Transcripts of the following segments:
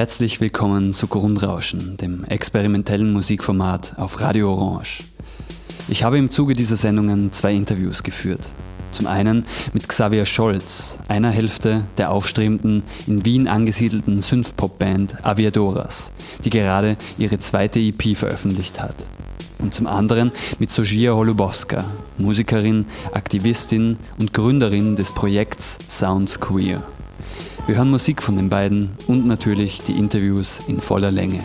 Herzlich willkommen zu Grundrauschen, dem experimentellen Musikformat auf Radio Orange. Ich habe im Zuge dieser Sendungen zwei Interviews geführt. Zum einen mit Xavier Scholz, einer Hälfte der aufstrebenden, in Wien angesiedelten Synthpop-Band Aviadoras, die gerade ihre zweite EP veröffentlicht hat. Und zum anderen mit Sojia Holubowska, Musikerin, Aktivistin und Gründerin des Projekts Sounds Queer. Wir hören Musik von den beiden und natürlich die Interviews in voller Länge.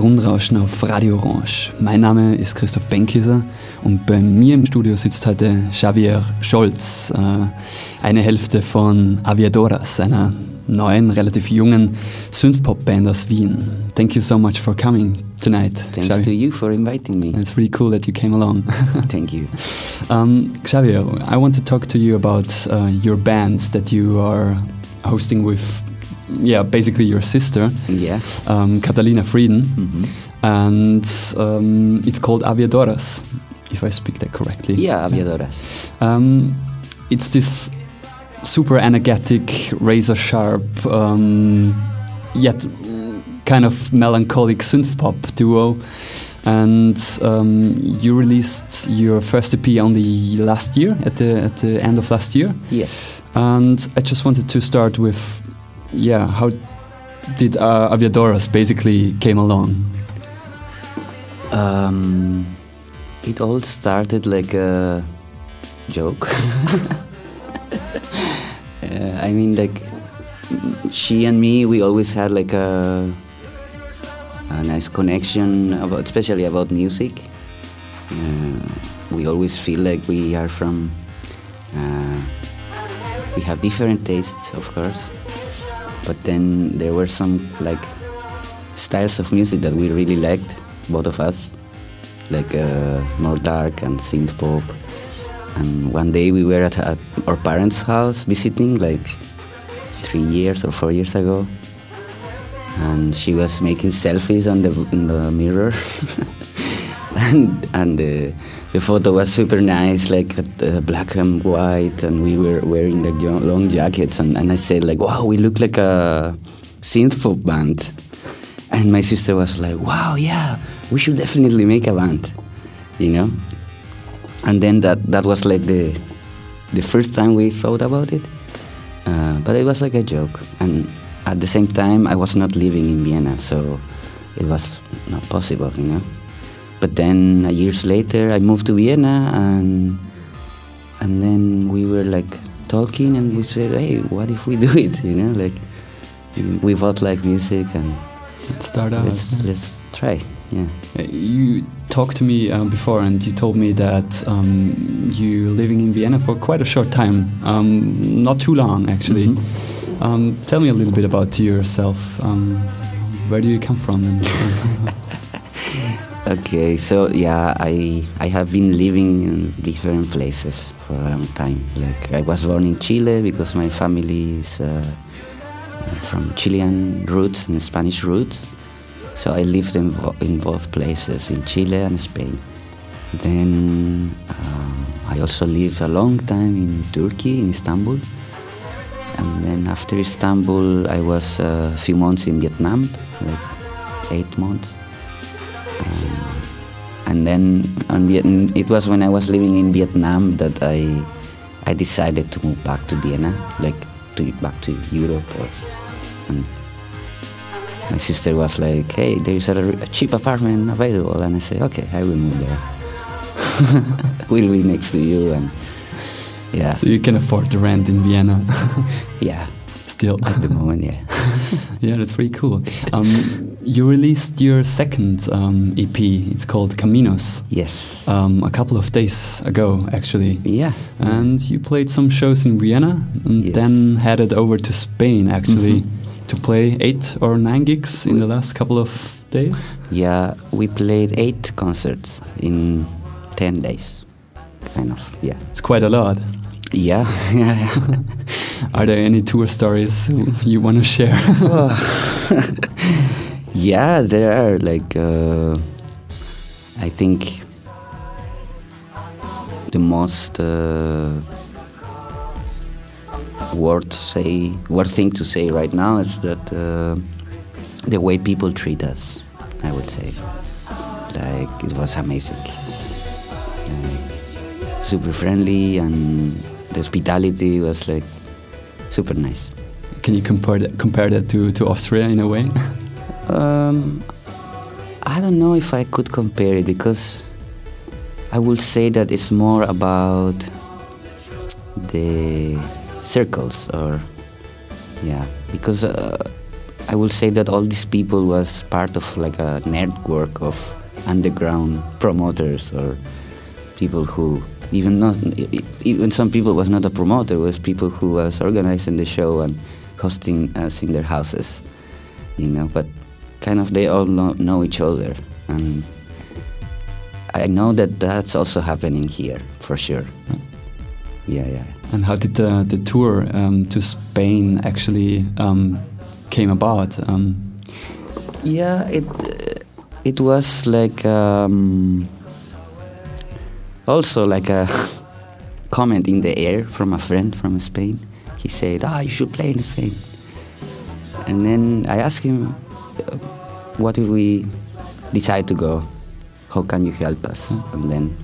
Grundrauschen auf Radio Orange. Mein Name ist Christoph Benkieser und bei mir im Studio sitzt heute Xavier Scholz, äh, eine Hälfte von Aviadoras, einer neuen, relativ jungen Synthpop-Band aus Wien. Thank you so much for coming tonight. Thanks Xavier. to you for inviting me. It's really cool that you came along. Thank you. Um, Xavier, I want to talk to you about uh, your band that you are hosting with yeah, basically your sister, yeah, um, Catalina Frieden, mm -hmm. and um, it's called Aviadoras, if I speak that correctly. Yeah, Aviadoras. Um, it's this super energetic, razor sharp, um, yet kind of melancholic synth pop duo. And um, you released your first EP only last year, at the at the end of last year. Yes. And I just wanted to start with yeah, how did uh, Aviadoras basically came along? Um, it all started like a joke. uh, I mean, like she and me, we always had like a, a nice connection about, especially about music. Uh, we always feel like we are from. Uh, we have different tastes, of course but then there were some like styles of music that we really liked, both of us, like uh, more dark and synth pop. And one day we were at, at our parents' house visiting, like three years or four years ago, and she was making selfies on the in the mirror, and and the the photo was super nice, like uh, black and white, and we were wearing like long jackets. And, and I said like, "Wow, we look like a synth pop band." And my sister was like, "Wow, yeah, we should definitely make a band," you know. And then that that was like the the first time we thought about it, uh, but it was like a joke. And at the same time, I was not living in Vienna, so it was not possible, you know. But then years later, I moved to Vienna, and and then we were like talking, and we said, "Hey, what if we do it?" You know, like we both like music, and let's start out. Let's yeah. let's try. Yeah. Uh, you talked to me um, before, and you told me that um, you living in Vienna for quite a short time, um, not too long actually. Mm -hmm. tell me a little bit about yourself. Um, where do you come from? Okay, so yeah, I I have been living in different places for a long time. Like I was born in Chile because my family is uh, from Chilean roots and Spanish roots. So I lived in, in both places, in Chile and Spain. Then um, I also lived a long time in Turkey, in Istanbul. And then after Istanbul, I was a few months in Vietnam, like eight months. And then Vietnam, it was when I was living in Vietnam that I I decided to move back to Vienna, like to back to Europe. Or, and my sister was like, "Hey, there's a, a cheap apartment available," and I said, "Okay, I will move there. we'll be next to you." And yeah. So you can afford to rent in Vienna. yeah. Still. At the moment, yeah. yeah, that's pretty cool. Um, you released your second um, EP. It's called Caminos. Yes. Um, a couple of days ago, actually. Yeah. And you played some shows in Vienna and Yes. then headed over to Spain, actually, to play eight or nine gigs in the last couple of days. Yeah, we played eight concerts in ten days, kind of. Yeah. It's quite a lot. Yeah. yeah. Are there any tour stories you want to share? yeah, there are like uh, I think the most uh, word say word thing to say right now is that uh, the way people treat us, I would say, like it was amazing, like, super friendly and the hospitality was like super nice. Can you compare that, compare that to, to Austria in a way? Um, I don't know if I could compare it because I would say that it's more about the circles or yeah because uh, I would say that all these people was part of like a network of underground promoters or people who even not even some people was not a promoter was people who was organizing the show and hosting us in their houses you know but kind of they all know, know each other and i know that that's also happening here for sure yeah yeah And how did the, the tour um, to Spain actually um, came about? Um, yeah it it was like um, also like a comment in the air from a friend from Spain. He said, "Ah, you should play in Spain." And then I asked him, "What if we decide to go? How can you help us?" And then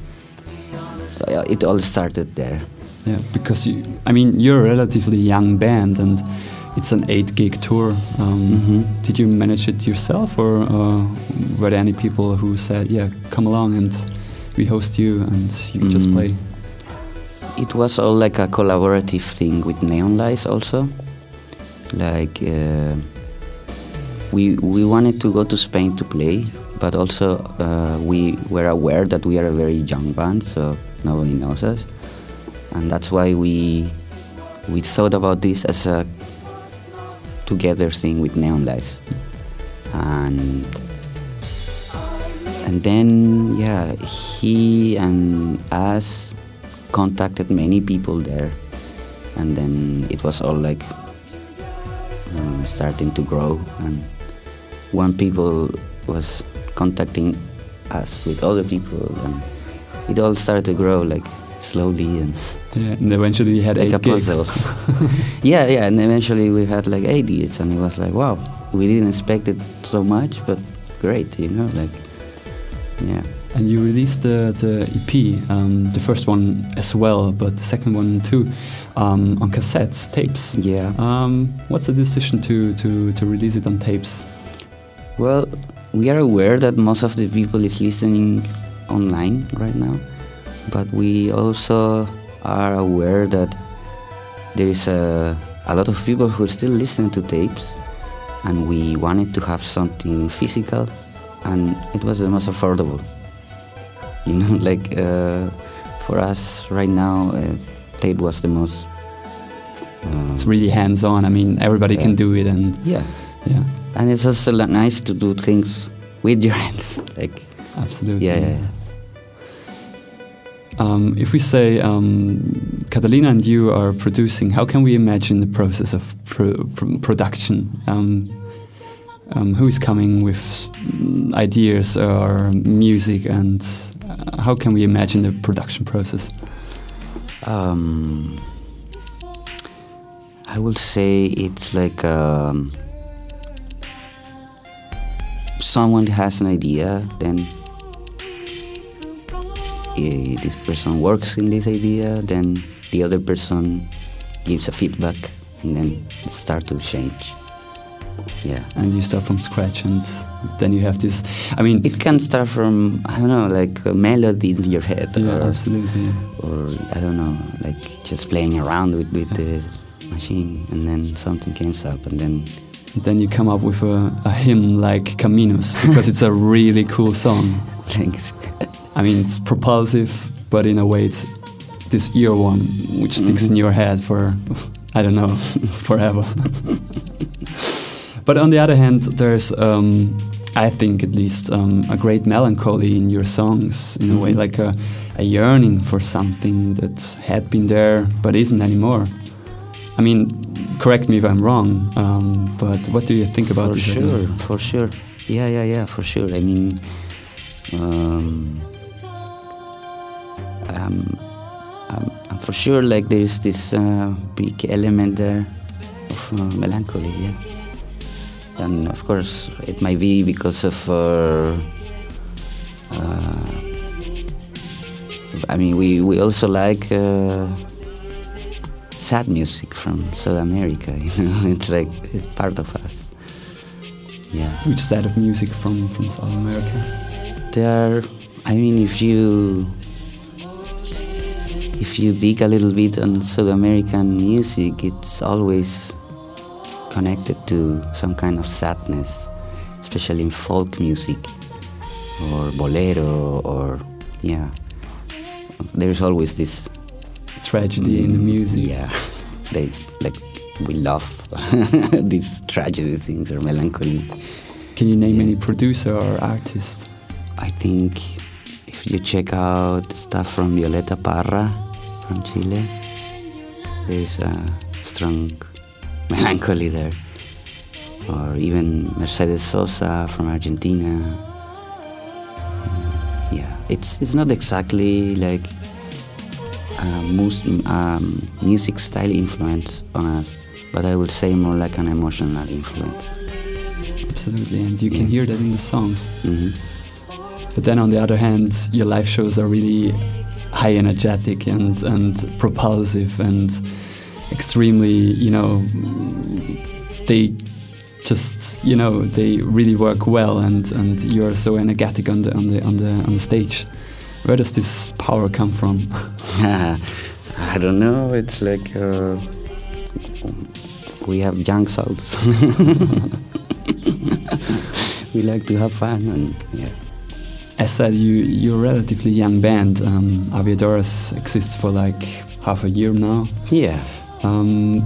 uh, it all started there. yeah, because you, I mean, you're a relatively young band and it's an eight gig tour. Um, Mhm. Did you manage it yourself or uh, were there any people who said, yeah, come along and we host you and you just Mm. play? It was all like a collaborative thing with Neon Lights also. Like uh, we we wanted to go to Spain to play, but also uh, we were aware that we are a very young band, so nobody knows us, and that's why we we thought about this as a together thing with Neon Lights, and and then yeah, he and us contacted many people there, and then it was all like um, starting to grow. And one people was contacting us with other people, and it all started to grow like slowly and Yeah, and eventually you had like eight a gigs. puzzle. yeah, yeah, and eventually we had like eight years, and it was like wow, we didn't expect it so much, but great, you know, like yeah. And you released the, the EP, um, the first one as well, but the second one too, um, on cassettes, tapes. Yeah. Um, what's the decision to, to, to release it on tapes? Well, we are aware that most of the people is listening online right now, but we also are aware that there is a, a lot of people who still listen to tapes, and we wanted to have something physical, and it was the most affordable. You know, like uh, for us right now, uh, tape was the most. Um, It's really hands on. I mean, everybody can do it, and yeah. yeah. And it's also nice to do things with your hands. Like Absolutely. Yeah, yeah. yeah. Um, if we say um, Catalina and you are producing, how can we imagine the process of pro pro production? Um, um who is coming with ideas or music, and uh, how can we imagine the production process? Um, I would say it's like um, someone has an idea, then uh, this person works in this idea, then the other person gives a feedback, and then it starts to change. Yeah. And you start from scratch, and then you have this. I mean, it can start from I don't know, like a melody in your head, yeah, or, absolutely, or I don't know, like just playing around with with the machine, and then something comes up, and then then you come up with a, a hymn like Caminos because it's a really cool song. Thanks. I mean, it's propulsive, but in a way, it's this ear one which sticks mm -hmm. in your head for, I don't know, forever. but on the other hand, there's, um, I think at least, um, a great melancholy in your songs, in a way, mm-hmm. like a, a yearning for something that had been there but isn't anymore. I mean, correct me if I'm wrong, um, but what do you think about for this? For sure, idea? for sure. Yeah, yeah, yeah, for sure. I mean, um, for sure, like there is this uh, big element there of uh, melancholy, yeah. And of course, it might be because of. Uh, uh I mean, we, we also like uh, sad music from South America. You know, it's like it's part of us. Yeah. Which side of music from from South America? There are. I mean, if you if you dig a little bit on South American music, it's always connected to some kind of sadness, especially in folk music or bolero or yeah. There's always this tragedy mm, in the music. Yeah, they like we love these tragedy things or melancholy. Can you name yeah. any producer or artist? I think if you check out stuff from Violeta Parra, from Chile. There's a strong melancholy there. Or even Mercedes Sosa from Argentina. Yeah, it's it's not exactly like a um, music style influence on us, but I would say more like an emotional influence. Absolutely, and you can hear that in the songs. Mm-hmm. But then on the other hand, your live shows are really high energetic and and propulsive and extremely you know they just you know they really work well and and you're so energetic on the on the on the on the stage where does this power come from i don't know it's like uh, we have young souls we like to have fun and yeah as said, you you're a relatively young band. Um, Aviadoras exists for like half a year now. Yeah. Um,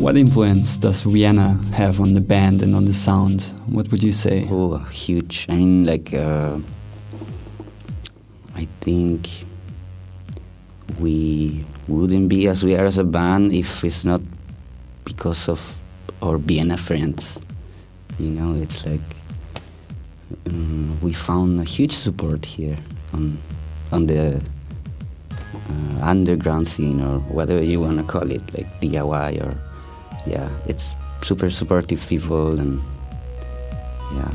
what influence does Vienna have on the band and on the sound? What would you say? Oh, huge. I mean, like, uh, I think we wouldn't be as we are as a band if it's not because of our Vienna friends. You know, it's like um, we found a huge support here on on the uh, underground scene or whatever you want to call it, like DIY or yeah, it's super supportive people and yeah.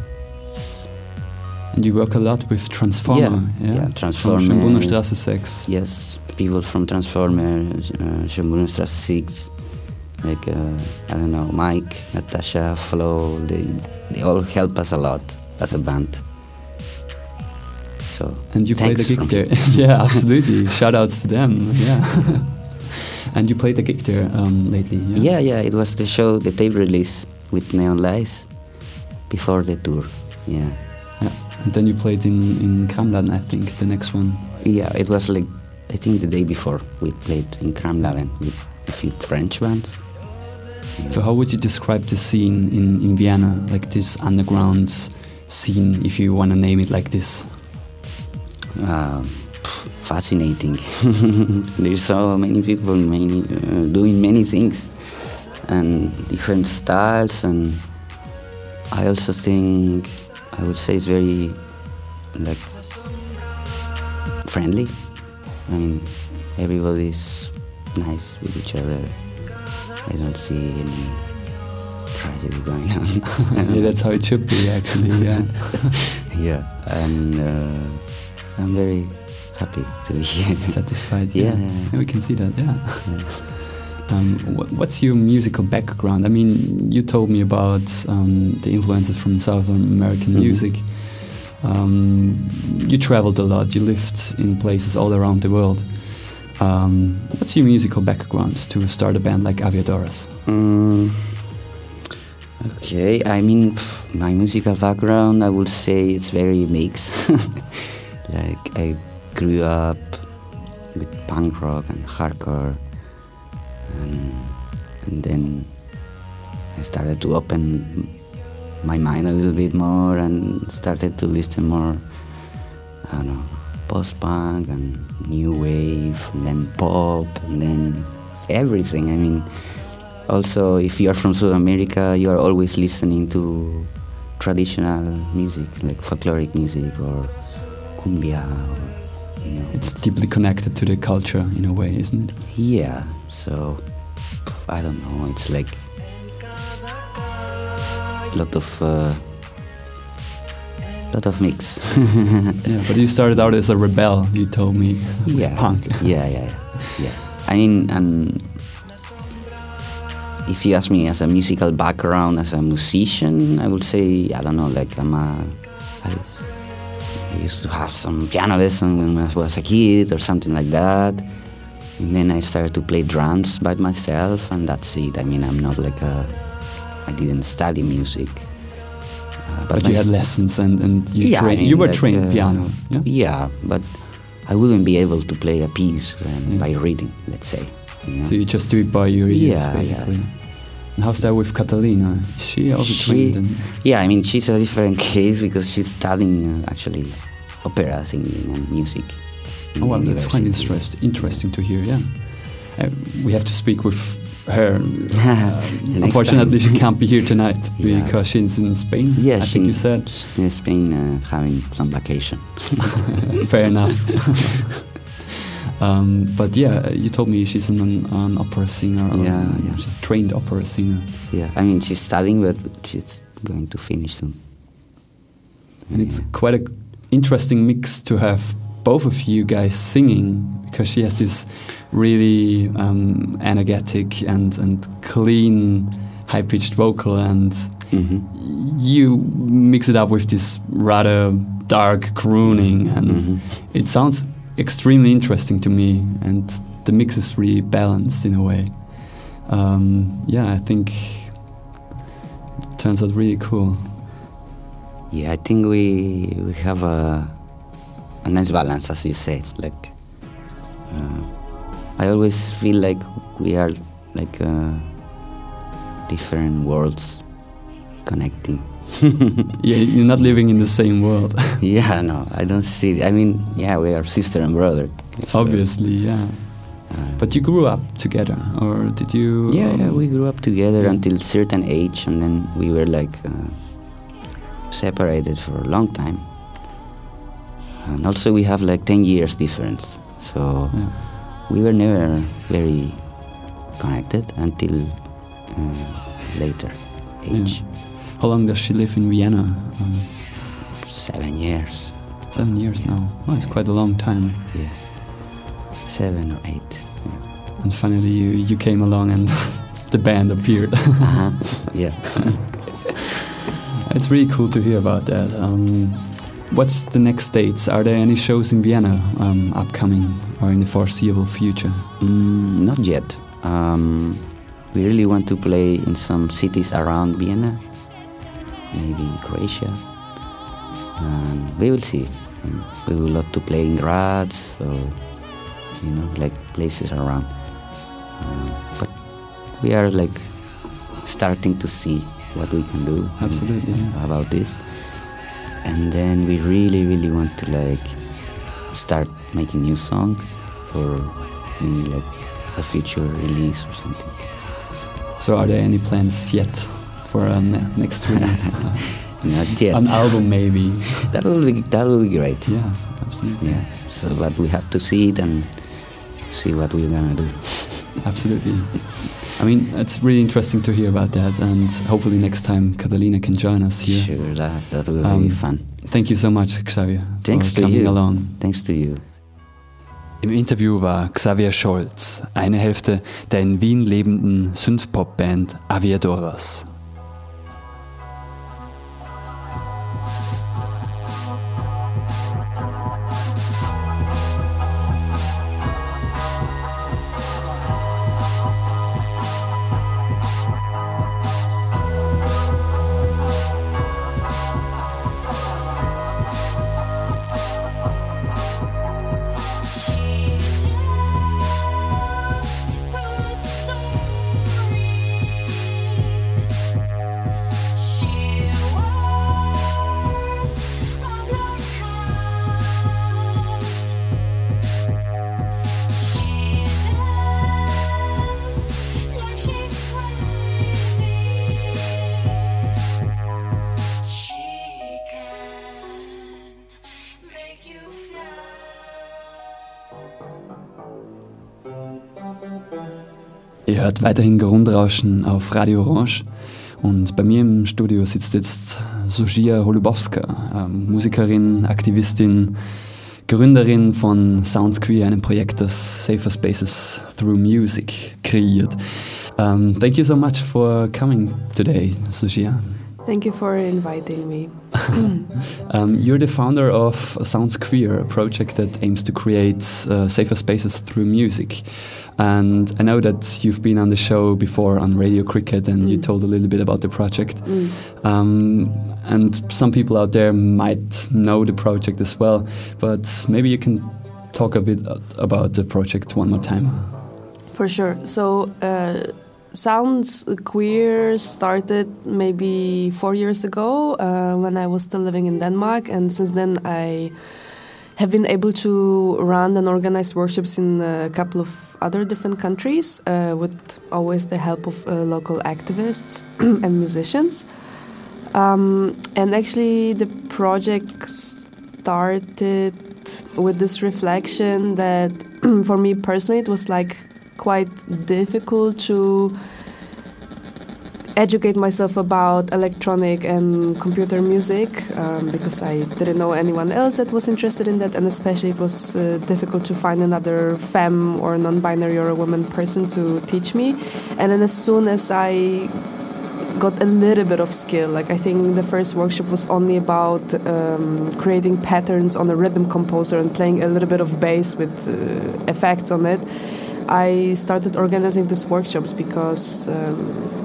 And you work a lot with Transformer, yeah, yeah, yeah Transformer, from Schönbrunnerstraße 6. Yes, people from Transformer, uh, Schönbrunnerstraße 6, like uh, I don't know, Mike, Natasha, Flo, they they all help us a lot as a band. So and you played the gig there, yeah, absolutely. Shout outs to them, yeah. and you played the gig there um, lately. Yeah? yeah, yeah. It was the show, the tape release with Neon Lights before the tour. Yeah. Yeah. And then you played in in Kramladen, I think, the next one. Yeah, it was like I think the day before we played in Kramladen with a few French bands. So how would you describe the scene in, in Vienna, like this underground scene, if you want to name it like this? uh, fascinating. There's so many people, many uh, doing many things, and different styles. And I also think I would say it's very like friendly. I mean, everybody's nice with each other. I don't see any tragedy going on. yeah, that's how it should be, actually. Yeah. yeah, and uh, I'm very happy to be here. Satisfied. Yeah, Yeah, yeah, yeah. we can see that. Yeah. Um, wh- what's your musical background? I mean, you told me about um, the influences from Southern American Mhm. music. Um, you traveled a lot. You lived in places all around the world. Um, what's your musical background to start a band like Aviadoras? Mm, okay, I mean, my musical background, I would say it's very mixed. like, I grew up with punk rock and hardcore, and, and then I started to open my mind a little bit more and started to listen more, I don't know, post punk and new wave, and then pop, and then everything. I mean, also, if you are from South America, you are always listening to traditional music, like folkloric music or cumbia. Or, you know, It's deeply connected to the culture in a way, isn't it? yeah. So I don't know. It's like a lot of uh, lot of mix. Yeah, but you started out as a rebel. You told me. yeah, Punk. yeah, yeah, yeah, yeah. I mean, and if you ask me as a musical background, as a musician, I would say I don't know. Like I'm a, I, I used to have some piano lesson when I was a kid or something like that. And then I started to play drums by myself, and that's it. I mean, I'm not like a. I didn't study music. Uh, But my you had lessons and, and you, Yeah, I trained, mean, you were like, trained uh, piano. Yeah? Yeah, but I wouldn't be able to play a piece um, Yeah. by reading, let's say. you know. So you just do it by your ears, Yeah, yeah. basically. And how's that with Catalina? Is she also She- trained? In, yeah, I mean, she's a different case because she's studying uh, actually opera singing and music. Oh, well, that's quite interest, interesting to hear. Yeah, uh, we have to speak with her. Uh, unfortunately, she can't be here tonight Yeah. because she's in Spain. Yeah, I she, think you said. she's in Spain uh, having some vacation. Fair enough. um, but yeah, you told me she's an, an opera singer. Yeah, yeah. She's a trained opera singer. yeah, I mean, she's studying, but she's going to finish soon. And it's quite an interesting mix to have both of you guys singing because she has this really um, energetic and, and clean, high pitched vocal, and Mhm. you mix it up with this rather dark crooning, and Mhm. it sounds extremely interesting to me. And the mix is really balanced in a way. Um, yeah, I think it turns out really cool. Yeah, I think we we have a a nice balance, as you said. Like, uh, I always feel like we are like uh, different worlds connecting. Yeah, you're not living in the same world. yeah, no, I don't see. I mean, yeah, we are sister and brother. so, Obviously, yeah. uh, But you grew up together, or did you? yeah, yeah, um, we grew up together until certain age, and then we were like uh, separated for a long time. And also, we have like ten years difference, so yeah. we were never very connected until uh, later age. How long does she live in Vienna? Um, Seven years, seven years now. Oh, it's quite a long time. yeah, seven or eight. Yeah. And finally, you you came along, and the band appeared. Uh-huh. yeah. it's really cool to hear about that. Um, what's the next dates? Are there any shows in Vienna um, upcoming or in the foreseeable future? Mm, not yet. Um, we really want to play in some cities around Vienna, maybe Croatia. And we will see. Mm, We would love to play in Graz or, you know, like places around. Um, but we are like starting to see what we can do Absolutely, yeah. about this. And then we really, really want to like start making new songs for maybe like a future release or something. So, are there any plans yet for a ne next release? Not yet. An album, maybe. that will be that will be great. Yeah, absolutely. Yeah. So, but we have to see it and see what we're gonna do. Absolutely. I mean, it's really interesting to hear about that, and hopefully next time Catalina can join us here. Sure, that, that will Um, be fun. Thank you so much, Xavier, Thanks for to coming you. along. Thanks to you. Im Interview war Xavier Scholz, eine Hälfte der in Wien lebenden Synthpop-Band Aviadoras. Ihr hört weiterhin Grundrauschen auf Radio Orange und bei mir im Studio sitzt jetzt Sofia Holubowska, ähm, Musikerin, Aktivistin, Gründerin von Sounds Queer, einem Projekt, das Safer Spaces Through Music kreiert. Um, thank you so much for coming today, Sofia. Thank you for inviting me. Um, you're the founder of Sounds Queer, a project that aims to create uh, safer spaces through music. And I know that you've been on the show before on Radio Cricket and you Mm. told a little bit about the project. Mm. Um, and some people out there might know the project as well, but maybe you can talk a bit about the project one more time. For sure. So, uh, Sounds Queer started maybe four years ago uh, when I was still living in Denmark, and since then I have been able to run and organize workshops in a couple of other different countries uh, with always the help of uh, local activists and musicians. Um, and actually, the project started with this reflection that for me personally, it was like quite difficult to educate myself about electronic and computer music um, because I didn't know anyone else that was interested in that, and especially it was uh, difficult to find another femme or non-binary or a woman person to teach me. And then as soon as I got a little bit of skill, like I think the first workshop was only about um, creating patterns on a rhythm composer and playing a little bit of bass with uh, effects on it. I started organizing these workshops because um,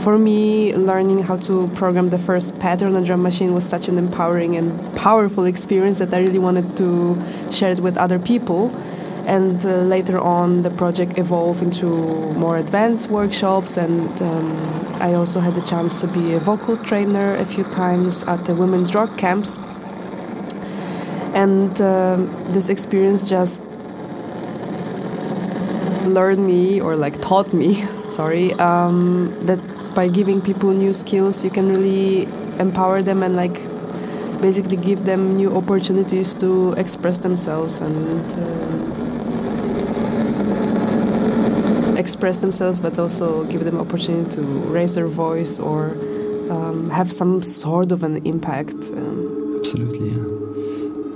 for me, learning how to program the first pattern on drum machine was such an empowering and powerful experience that I really wanted to share it with other people. And uh, later on, the project evolved into more advanced workshops, and um, I also had the chance to be a vocal trainer a few times at the women's rock camps. And um, this experience just learned me or like taught me sorry um, that by giving people new skills you can really empower them and like basically give them new opportunities to express themselves and um, express themselves but also give them opportunity to raise their voice or um, have some sort of an impact um, Absolutely, yeah.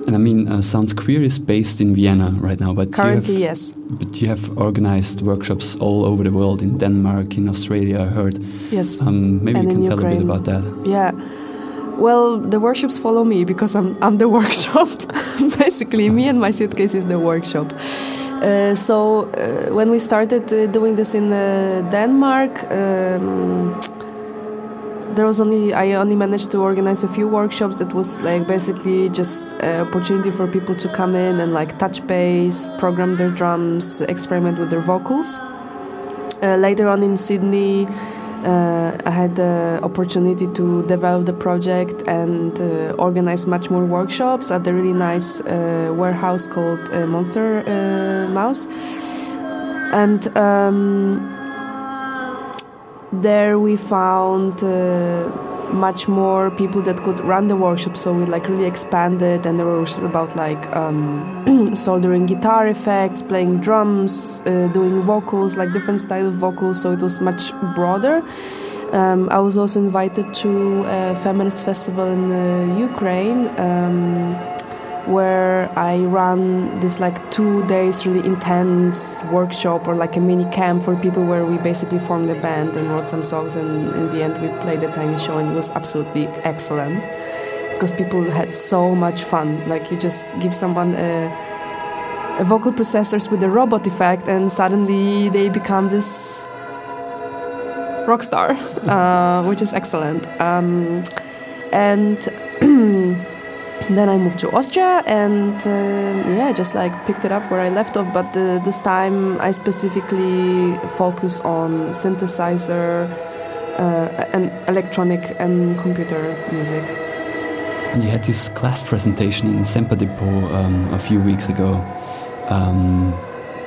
And I mean, uh, Sounds Queer is based in Vienna right now, but currently have, yes But you have organized workshops all over the world in Denmark, in Australia, I heard. yes Um, maybe And you can tell a bit about that. Yeah. Well, the workshops follow me because I'm, I'm the workshop. Basically, me and my suitcase is the workshop. Uh, so uh, when we started uh, doing this in uh, Denmark, um, there was only I only managed to organize a few workshops. That was like basically just an opportunity for people to come in and like touch bass, program their drums, experiment with their vocals. Uh, later on in Sydney, uh, I had the opportunity to develop the project and uh, organize much more workshops at a really nice uh, warehouse called uh, Monster uh, Mouse. And um, there we found uh, much more people that could run the workshop. So we like really expanded and there were workshops about like um, soldering guitar effects playing drums uh, doing vocals like different style of vocals. So it was much broader. Um, I was also invited to a feminist festival in uh, Ukraine. Um, where I ran this like two days really intense workshop or like a mini camp for people where we basically formed a band and wrote some songs and in the end we played a tiny show and it was absolutely excellent. Because people had so much fun like you just give someone a, a vocal processors with a robot effect and suddenly they become this rock star uh, which is excellent. Um, and then I moved to Austria and uh, yeah, just like picked it up where I left off. But the, this time I specifically focus on synthesizer uh, and electronic and computer music. And you had this class presentation in Semper Depot um, a few weeks ago um,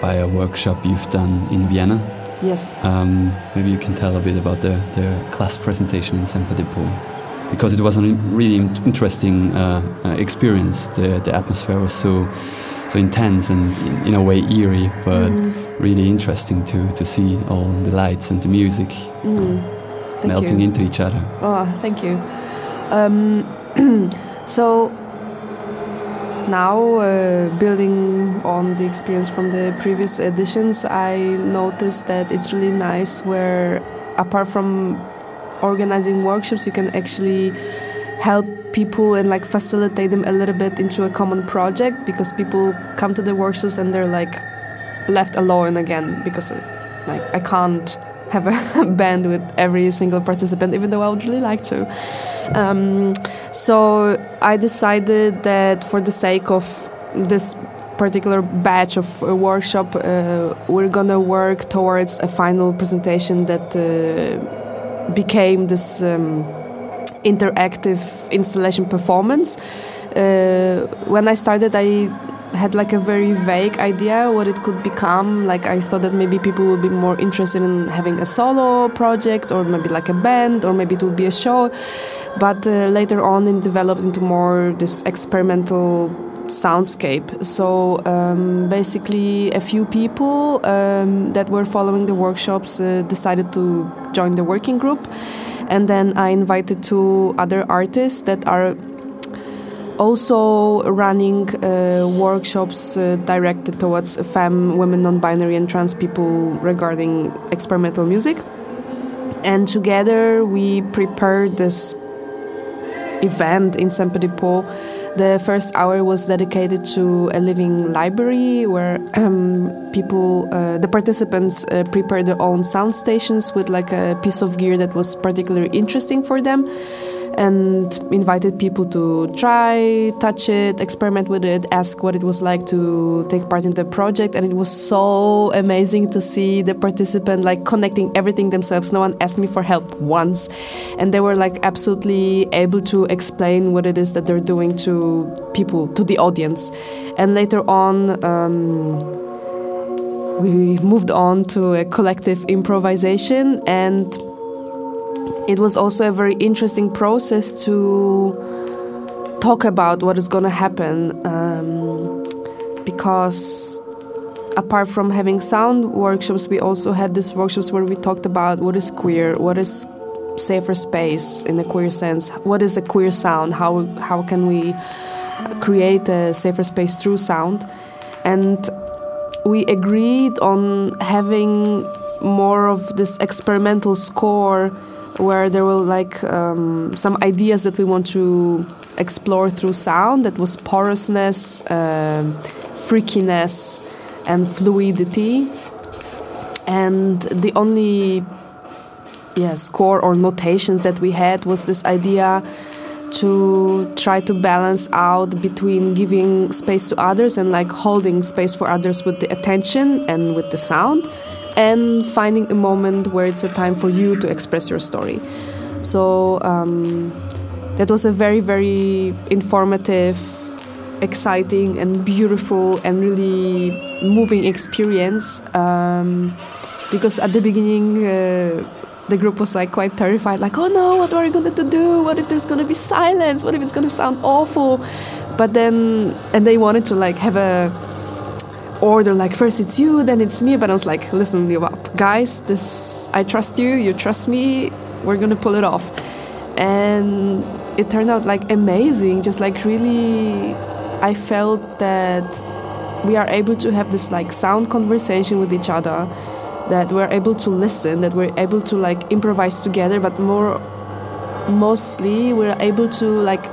by a workshop you've done in Vienna. Yes. Um, maybe you can tell a bit about the, the class presentation in Semper Depot. Because it was a really interesting uh, uh, experience. The, the atmosphere was so so intense and in, in a way eerie, but really interesting to, to see all the lights and the music Mm. Thank melting you. into each other. Oh, thank you. Um, so now, uh, building on the experience from the previous editions, I noticed that it's really nice where, apart from organizing workshops, you can actually help people and like facilitate them a little bit into a common project because people come to the workshops and they're like left alone again because like I can't have a band with every single participant even though I would really like to. Um, so I decided that for the sake of this particular batch of uh, workshop uh, we're gonna work towards a final presentation that uh, became this um, interactive installation performance. Uh, when I started I had like a very vague idea what it could become. Like i thought that maybe people would be more interested in having a solo project or maybe like a band or maybe it would be a show. But uh, later on it developed into more this experimental soundscape so um, basically a few people um, that were following the workshops uh, decided to join the working group and then i invited two other artists that are also running uh, workshops uh, directed towards femme, women, non-binary, and trans people regarding experimental music. And together we prepared this event in Semper Depot. The first hour was dedicated to a living library where um, people, uh, the participants, uh, prepared their own sound stations with like a piece of gear that was particularly interesting for them and invited people to try, touch it, experiment with it, ask what it was like to take part in the project. And it was so amazing to see the participant like connecting everything themselves. No one asked me for help once. And they were like absolutely able to explain what it is that they're doing to people, to the audience. And later on, um, we moved on to a collective improvisation and it was also a very interesting process to talk about what is going to happen um, because apart from having sound workshops we also had these workshops where we talked about what is queer what is safer space in a queer sense what is a queer sound how how can we create a safer space through sound. And we agreed on having more of this experimental score where there were like um, some ideas that we want to explore through sound. That was porousness um freakiness and fluidity. And the only yeah score or notations that we had was this idea to try to balance out between giving space to others and like holding space for others with the attention and with the sound and finding a moment where it's a time for you to express your story. So um, that was a very, very informative, exciting, and beautiful, and really moving experience. Um, because at the beginning, uh, the group was like quite terrified, like, "Oh no, what are we going to do? What if there's going to be silence? What if it's going to sound awful?" But then, and they wanted to like have a order like first it's you then it's me. But i was like listen you up. Guys this i trust you. You trust me. We're gonna pull it off. And it turned out like amazing. Just like really i felt that we are able to have this like sound conversation with each other that we're able to listen that we're able to like improvise together. But more mostly we're able to like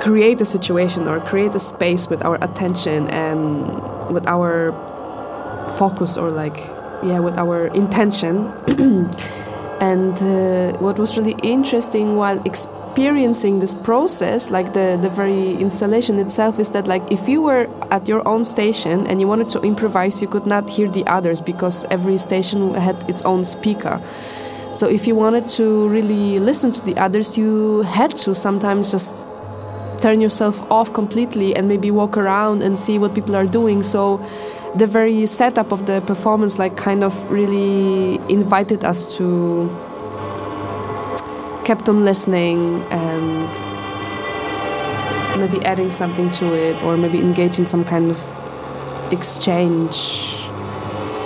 create a situation or create a space with our attention and with our focus or like yeah with our intention. And uh, what was really interesting while experiencing this process like the the very installation itself is that like if you were at your own station and you wanted to improvise you could not hear the others because every station had its own speaker. So if you wanted to really listen to the others you had to sometimes just turn yourself off completely and maybe walk around and see what people are doing. So the very setup of the performance like kind of really invited us to kept on listening and maybe adding something to it or maybe engage in some kind of exchange.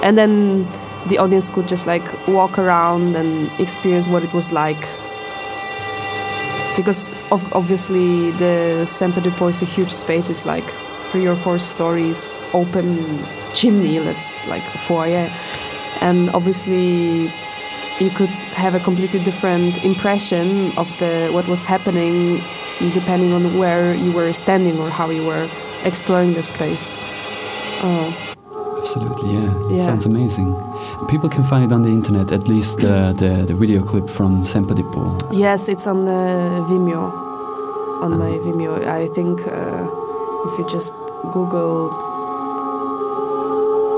And then the audience could just like walk around and experience what it was like because of, obviously the Semperdepot is a huge space. It's like three or four stories, open chimney. That's like foyer, and obviously you could have a completely different impression of the what was happening depending on where you were standing or how you were exploring the space. Oh. Absolutely, yeah. It Yeah. sounds amazing. People can find it on the internet, at least uh, the, the video clip from Semper Yes, it's on uh, Vimeo. On my Vimeo, I think uh, if you just Google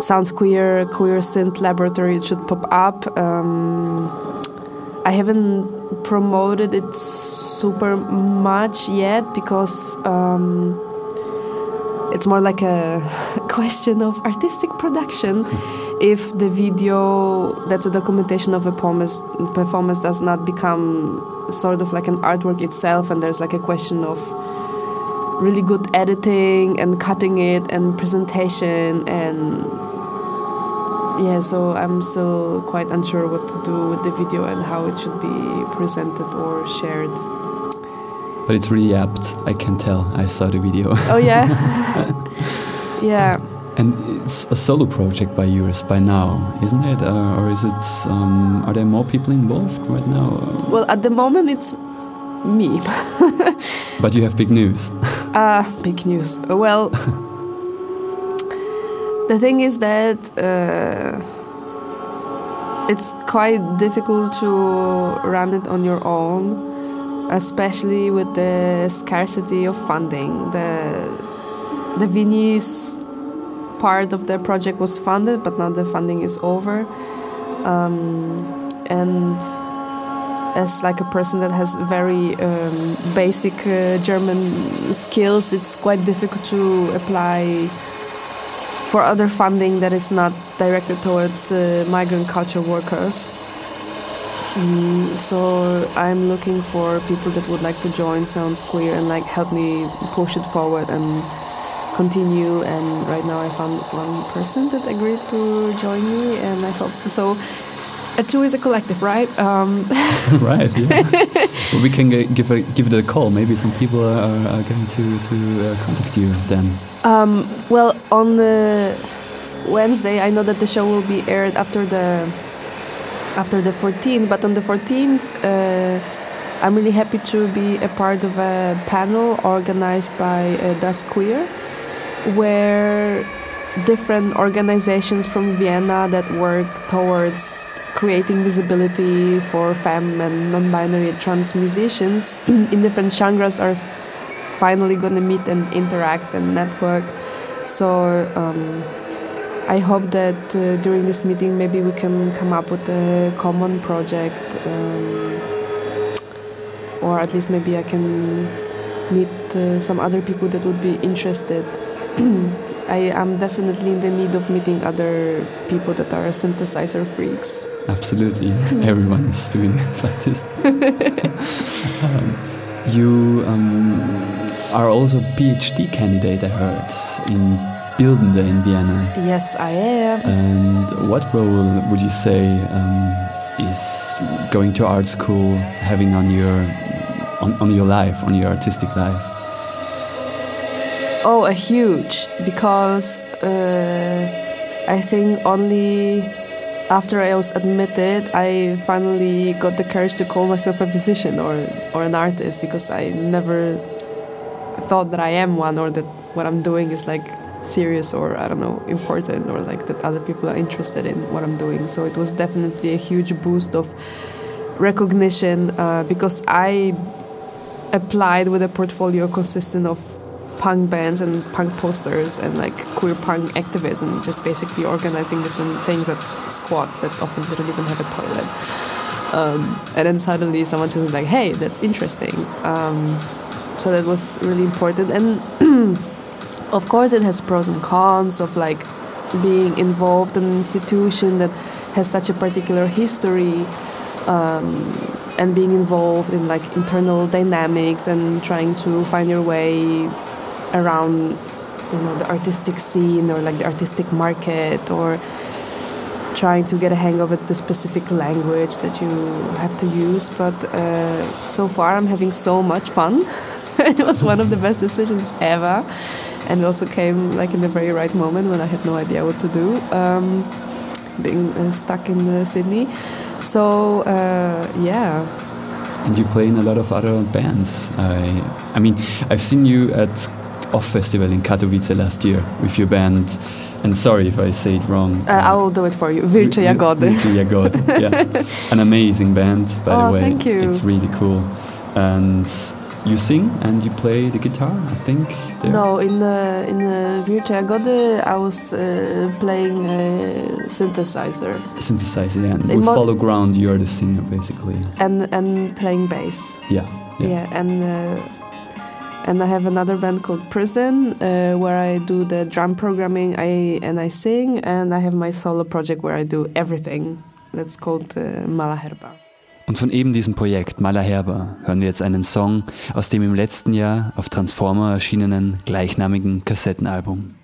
"sounds queer" queer synth laboratory, it should pop up. Um, I haven't promoted it super much yet because um, it's more like a question of artistic production. Hmm. If the video that's a documentation of a performance, performance does not become sort of like an artwork itself, and there's like a question of really good editing and cutting it and presentation and yeah so i'm still quite unsure what to do with the video and how it should be presented or shared But it's really apt, I can tell. I saw the video. oh yeah yeah and it's a solo project by yours by now, isn't it? Uh, or is it, um, are there more people involved right now? well at the moment it's me But you have big news. uh big news well the thing is that uh, it's quite difficult to run it on your own especially with the scarcity of funding the the Vinis part of the project was funded but now the funding is over um, and as like a person that has very um, basic uh, German skills, it's quite difficult to apply for other funding that is not directed towards uh, migrant culture workers. Mm, so I'm looking for people that would like to join Sounds Queer and like help me push it forward and continue. And right now I found one person that agreed to join me, and I hope so. A two is a collective, right? Um, right, yeah. well, we can g- give, a, give it a call. Maybe some people are, are going to, to uh, contact you then. Um, well, on the Wednesday, I know that the show will be aired after the after the 14th. But on the 14th, uh, I'm really happy to be a part of a panel organized by uh, Das Queer, where different organizations from Vienna that work towards creating visibility for femme and non-binary trans musicians in different genres are finally going to meet and interact and network. So um, I hope that uh, during this meeting maybe we can come up with a common project, um, or at least maybe I can meet uh, some other people that would be interested. I am definitely in the need of meeting other people that are synthesizer freaks. Absolutely, everyone is doing this. Um, you um, are also PhD candidate, I heard, in Bildende in Vienna. Yes, I am. And what role would you say um, is going to art school having on your on, on your life, on your artistic life? Oh, a huge because uh, I think only after I was admitted, I finally got the courage to call myself a musician or or an artist because I never thought that I am one or that what I'm doing is like serious or I don't know important or like that other people are interested in what I'm doing. So it was definitely a huge boost of recognition uh, because I applied with a portfolio consisting of punk bands and punk posters and like queer punk activism, just basically organizing different things at squats that often didn't even have a toilet. Um, and then suddenly someone just was like, hey, that's interesting. Um, so that was really important. And of course, it has pros and cons of like being involved in an institution that has such a particular history um, and being involved in like internal dynamics and trying to find your way around you know the artistic scene or like the artistic market or trying to get a hang of it, the specific language that you have to use. But uh, so far i'm having so much fun. It was one of the best decisions ever. And also came like in the very right moment when i had no idea what to do um, being uh, stuck in uh, sydney. So uh, yeah. And you play in a lot of other bands. I, I mean, I've seen you at Off Festival in Katowice last year with your band. And sorry if I say it wrong. uh, i will do it for you wilcze jagody Wilcze Jagody, yeah. An amazing band, by the Oh, way. thank you. It's really cool. And you sing and you play the guitar, I think. there. No, in the in the Wilcze Jagody, I was uh, playing a synthesizer Synthesizer, yeah. And In with Fallow Ground, you're the singer, basically. and and playing bass. Yeah. Yeah, Yeah. and uh, and I have another band called Prison, uh, where I do the drum programming. I and I sing, and I have my solo project where I do everything. That's called uh, Malaherba. Und von eben diesem Projekt Malaherba hören wir jetzt einen Song aus dem im letzten Jahr auf Transformer erschienenen gleichnamigen Kassettenalbum.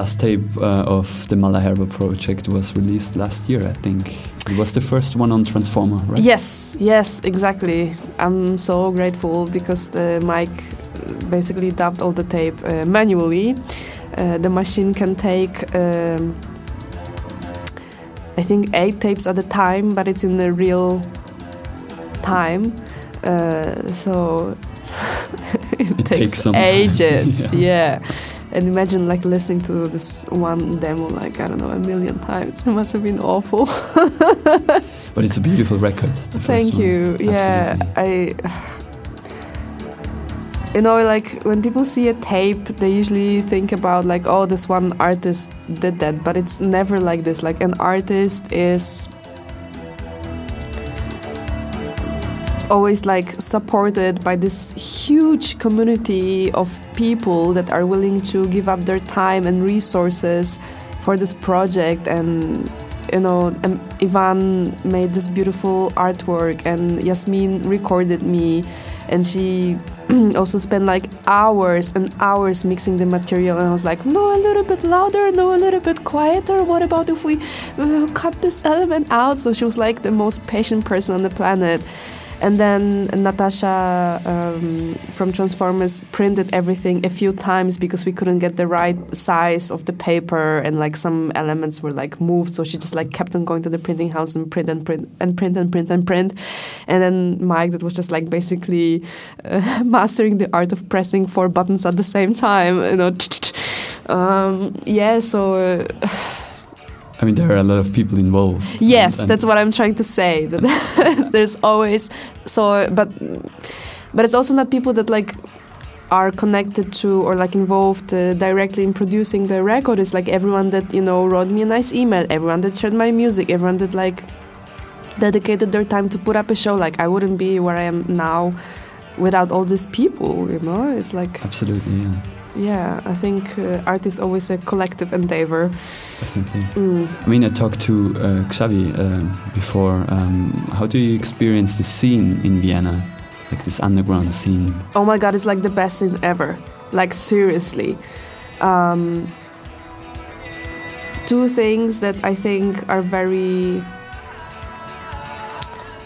Last tape uh, of the Malaherba project was released last year, I think. It was the first one on Transformer, right? Yes, yes, exactly. I'm so grateful because the Mike basically dubbed all the tape uh, manually. Uh, the machine can take, um, I think, eight tapes at a time, but it's in the real time. Uh, so it, It takes time, ages. yeah. yeah. And imagine like listening to this one demo like I don't know a million times. It must have been awful. But it's a beautiful record. Thank one. you. Yeah, I. You know, like when people see a tape, they usually think about like, oh, this one artist did that, but it's never like this. Like an artist is always like supported by this huge community of people that are willing to give up their time and resources for this project. And you know Ivan made this beautiful artwork and Yasmin recorded me. And she also spent like hours and hours mixing the material. And I was like no a little bit louder no a little bit quieter. What about if we uh, cut this element out? So she was like the most patient person on the planet and then Natasha um, from Transformers printed everything a few times because we couldn't get the right size of the paper and like some elements were like moved. So she just like kept on going to the printing house and print and print and print and print and print. And then Mike that was just like basically uh, mastering the art of pressing four buttons at the same time. You know, um, yeah. So. Uh, I mean, there are a lot of people involved. Yes, and- and that's what I'm trying to say. That there's always so, but but it's also not people that like are connected to or like involved uh, directly in producing the record. It's like everyone that you know wrote me a nice email, everyone that shared my music, everyone that like dedicated their time to put up a show. Like I wouldn't be where I am now without all these people. You know, it's like Absolutely, yeah, yeah. I think uh, art is always a collective endeavor. definitely. Mm. I mean, I talked to uh, Xavi um, before. Um, how do you experience the scene in Vienna, like this underground scene? oh my god it's like the best thing ever like seriously um, two things that i think are very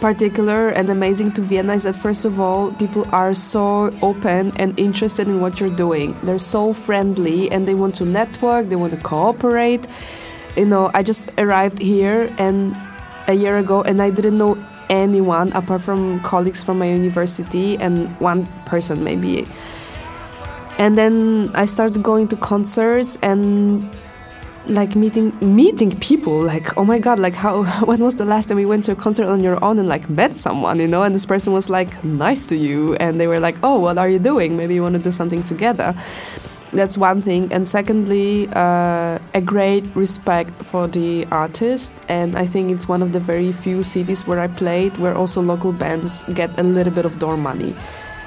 particular and amazing to vienna is that first of all people are so open and interested in what you're doing. They're so friendly and they want to network they want to cooperate. You know i just arrived here and a year ago and i didn't know anyone apart from colleagues from my university and one person maybe. And then i started going to concerts and like meeting meeting people like oh my god like how when was the last time you went to a concert on your own and like met someone you know? And this person was like nice to you and they were like oh what are you doing? Maybe you want to do something together. That's one thing. And secondly uh, a great respect for the artist. And i think it's one of the very few cities where i played where also local bands get a little bit of door money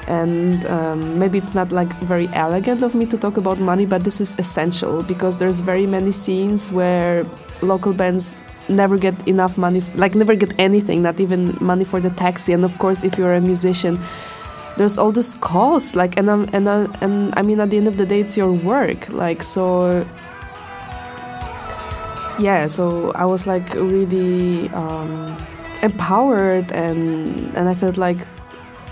and um, maybe it's not like very elegant of me to talk about money but this is essential because there's very many scenes where local bands never get enough money like never get anything not even money for the taxi. And of course if you're a musician there's all this cost like and I'm, and I, and I mean at the end of the day it's your work like so yeah so I was like really um, empowered and and I felt like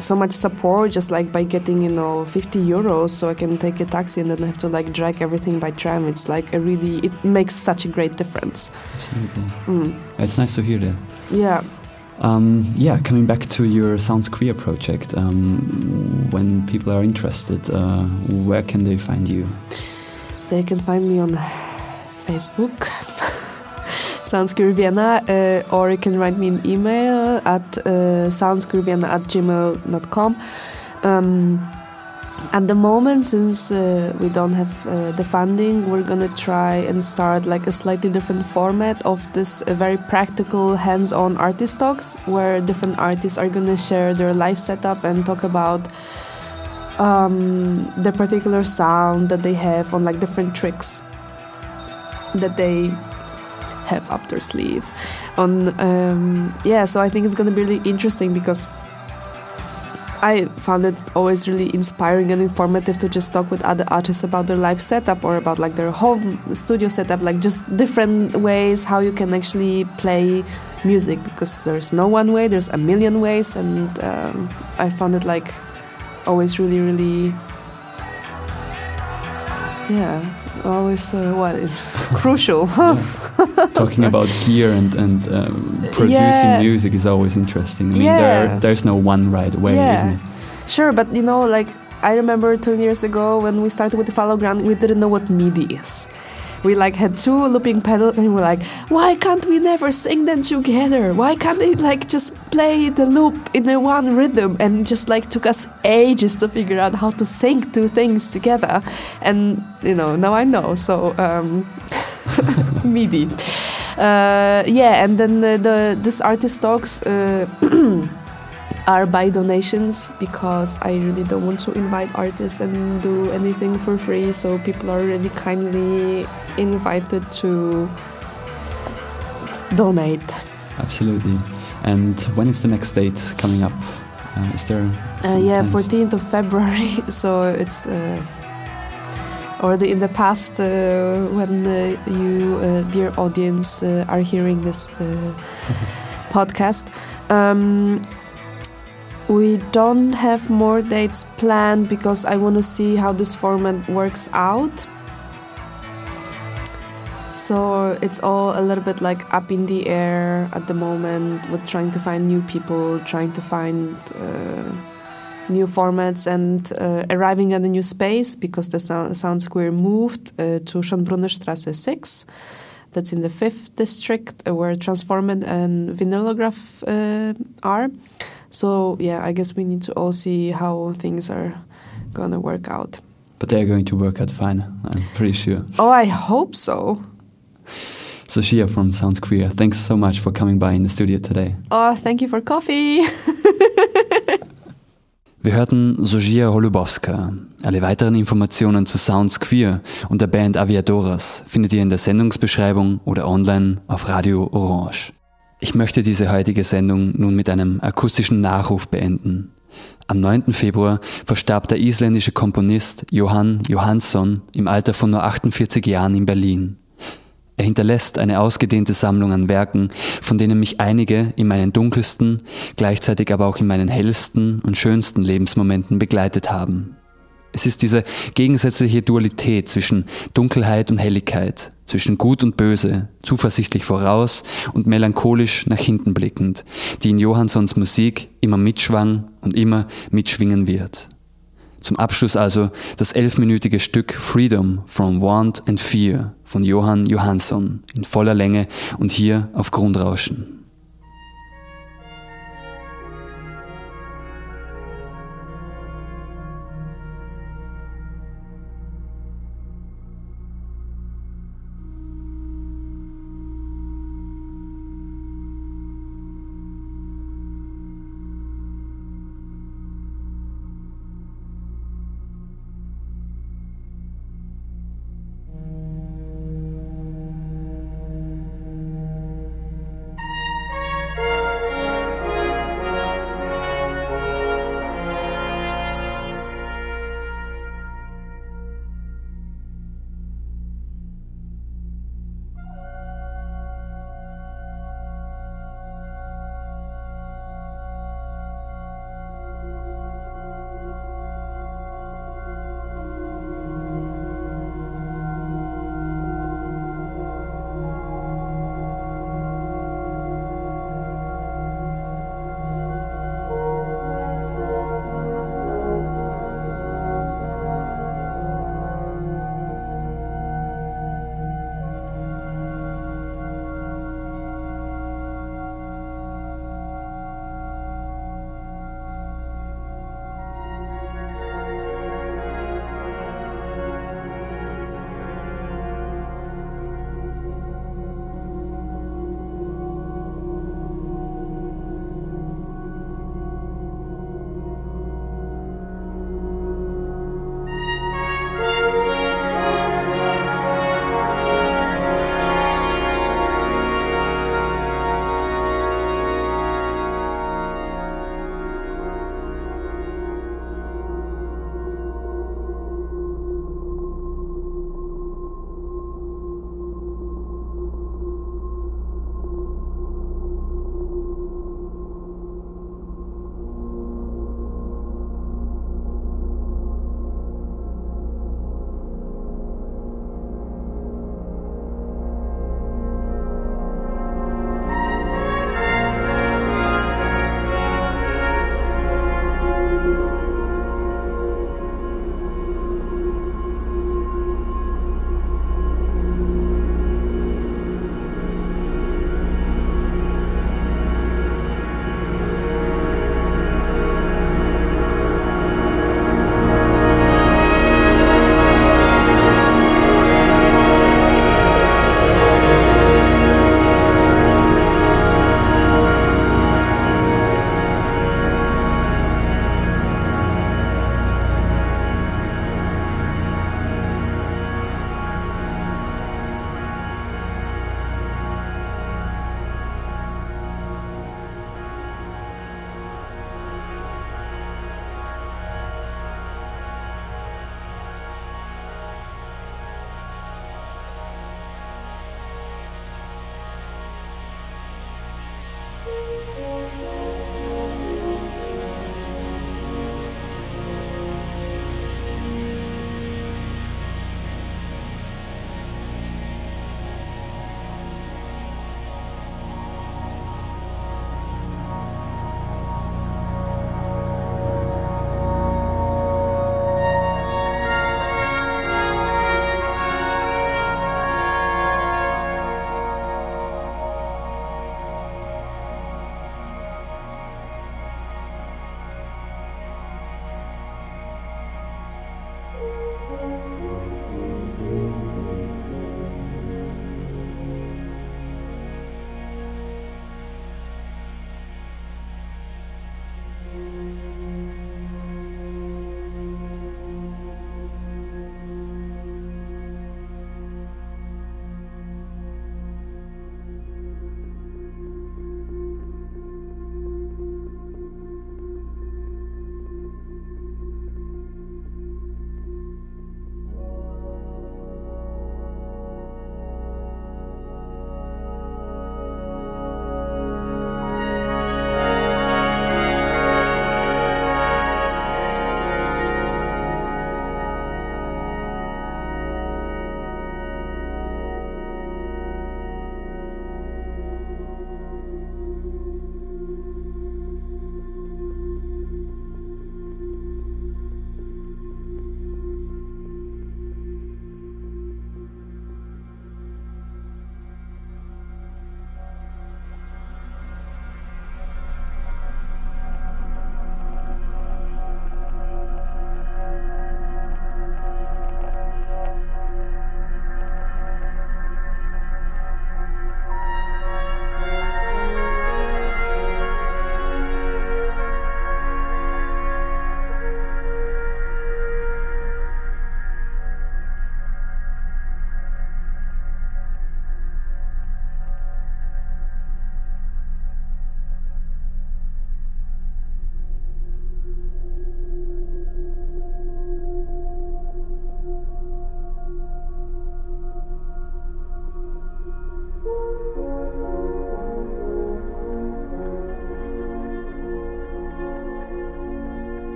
so much support just like by getting you know 50 euros so I can take a taxi and then have to like drag everything by tram it's like a really it makes such a great difference Absolutely, mm. it's nice to hear that. yeah Um, yeah, coming back to your Sounds Queer project, um, when people are interested, uh, where can they find you? They can find me on Facebook, Sounds Queer Vienna, uh, or you can write me an email at uh, at gmail.com. Um, at the moment, since uh, we don't have uh, the funding, we're gonna try and start like a slightly different format of this uh, very practical, hands-on artist talks, where different artists are gonna share their life setup and talk about um, the particular sound that they have on like different tricks that they have up their sleeve on um, yeah so i think it's going to be really interesting because I found it always really inspiring and informative to just talk with other artists about their life setup or about like their home studio setup, like just different ways how you can actually play music because there's no one way, there's a million ways, and um, I found it like always really, really, yeah, always uh, what crucial. Talking about gear and, and um, producing Yeah. music is always interesting. I mean, Yeah. there, there's no one right way, Yeah. isn't it? Sure, but you know, like I remember two years ago when we started with the Fallow Ground, we didn't know what MIDI is. We like had two looping pedals, and we're like, why can't we never sing them together? Why can't they like just play the loop in the one rhythm? And just like took us ages to figure out how to sync two things together. And you know, now I know. So um, MIDI. Uh, yeah, and then the, the this artist talks. Uh, are by donations because I really don't want to invite artists and do anything for free. So people are really kindly invited to donate. Absolutely. And when is the next date coming up? Uh, is there? Uh, yeah, plans? 14th of February. So it's uh, already in the past uh, when uh, you, uh, dear audience, uh, are hearing this uh, podcast. Um, we don't have more dates planned because I want to see how this format works out. So it's all a little bit like up in the air at the moment with trying to find new people, trying to find uh, new formats, and uh, arriving at a new space because the Sounds Queer moved uh, to Schönbrunner Straße 6. That's in the 5th district uh, where Transformer and Vinylograph uh, are. So, yeah, I guess we need to all see how things are gonna work out. But they're going to work out fine, I'm pretty sure. Oh, I hope so. Sophia from Sounds Queer, thanks so much for coming by in the studio today. Oh, thank you for coffee. Wir hörten Sojia Holubowska. Alle weiteren Informationen zu Sounds Queer und der Band Aviadoras findet ihr in der Sendungsbeschreibung oder online auf Radio Orange. Ich möchte diese heutige Sendung nun mit einem akustischen Nachruf beenden. Am 9. Februar verstarb der isländische Komponist Johann Johansson im Alter von nur 48 Jahren in Berlin. Er hinterlässt eine ausgedehnte Sammlung an Werken, von denen mich einige in meinen dunkelsten, gleichzeitig aber auch in meinen hellsten und schönsten Lebensmomenten begleitet haben. Es ist diese gegensätzliche Dualität zwischen Dunkelheit und Helligkeit, zwischen Gut und Böse, zuversichtlich voraus und melancholisch nach hinten blickend, die in Johanssons Musik immer mitschwang und immer mitschwingen wird. Zum Abschluss also das elfminütige Stück Freedom from Want and Fear von Johann Johansson in voller Länge und hier auf Grundrauschen.